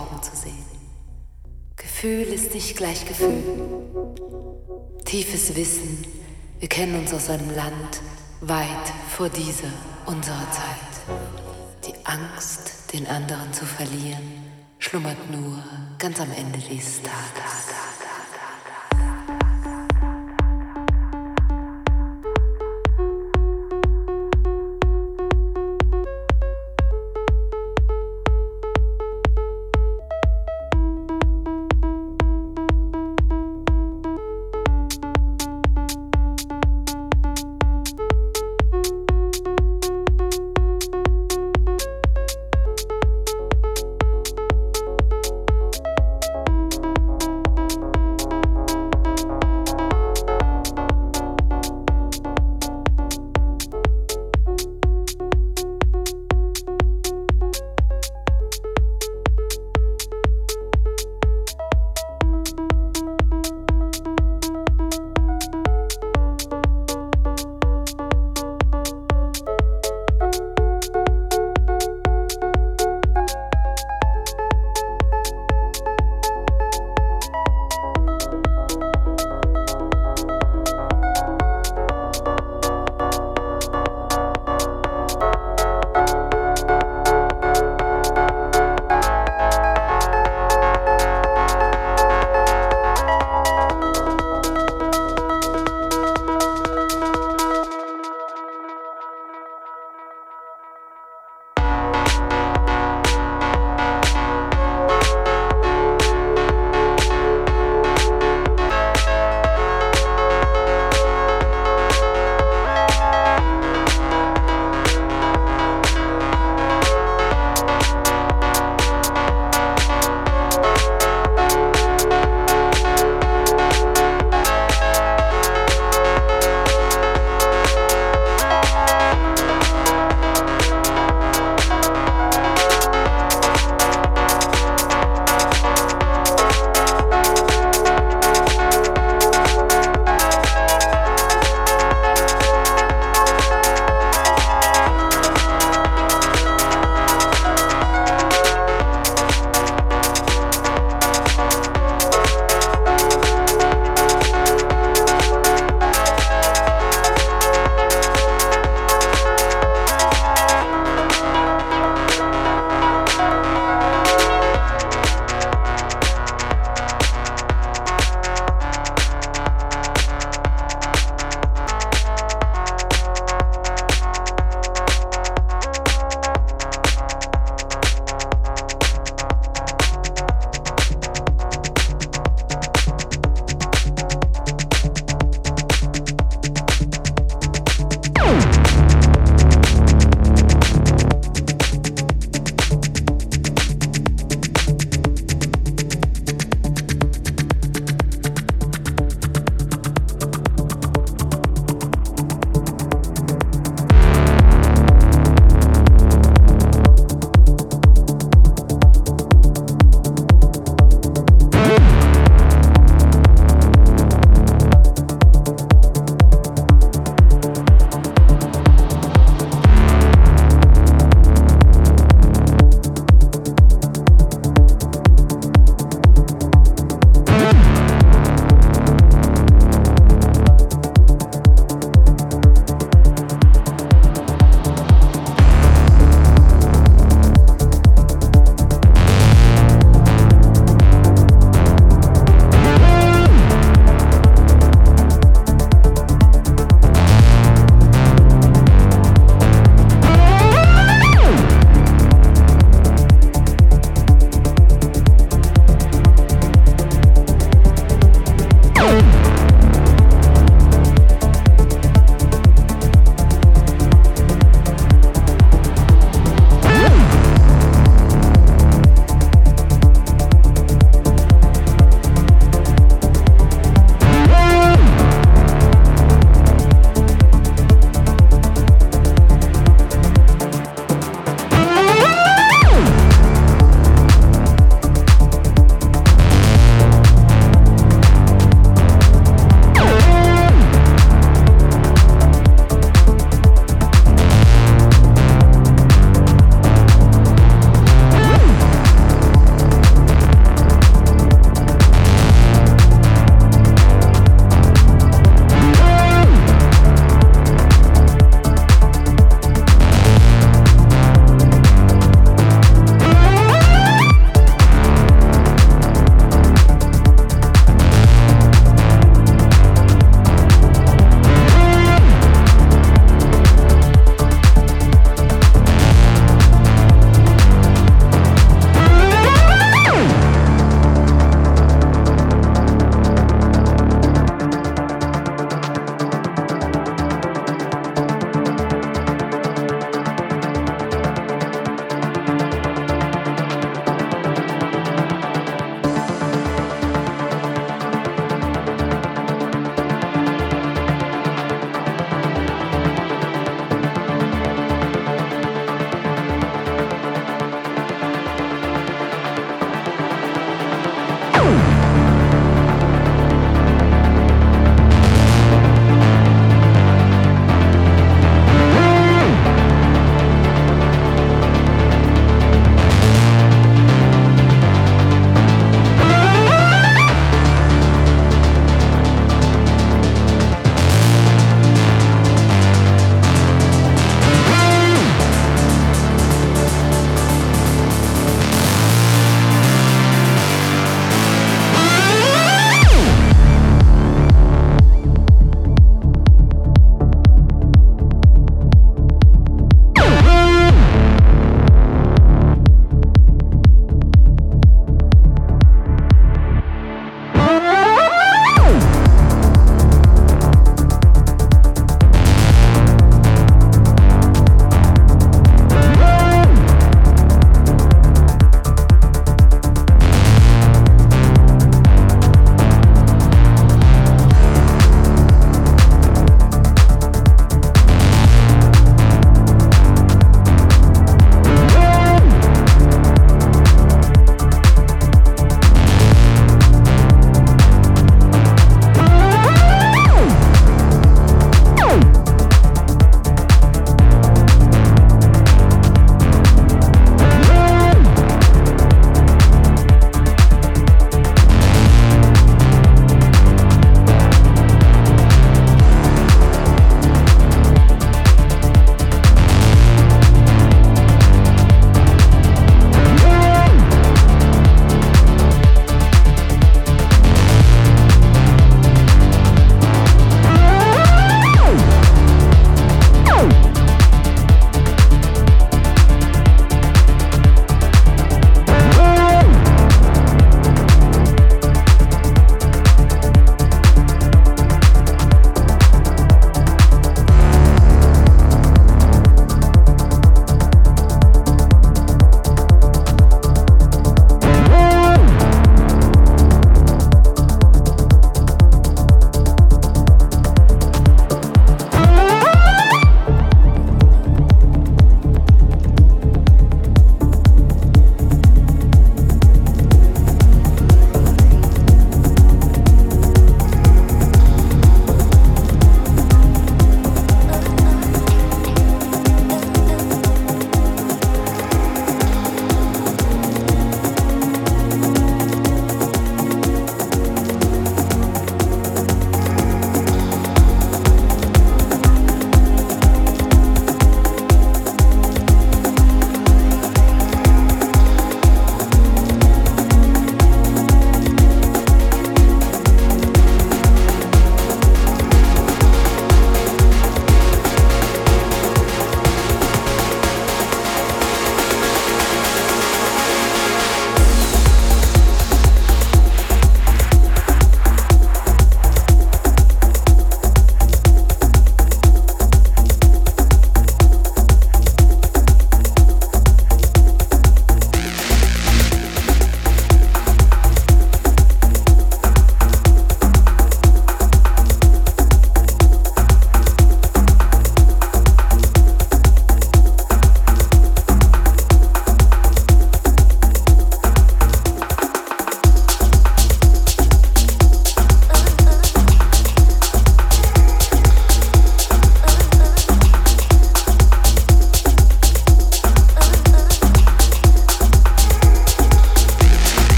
Augen zu sehen. Gefühl ist nicht gleich Gefühl. Tiefes Wissen, wir kennen uns aus einem Land weit vor dieser unserer Zeit. Die Angst, den anderen zu verlieren, schlummert nur ganz am Ende dieses Tages.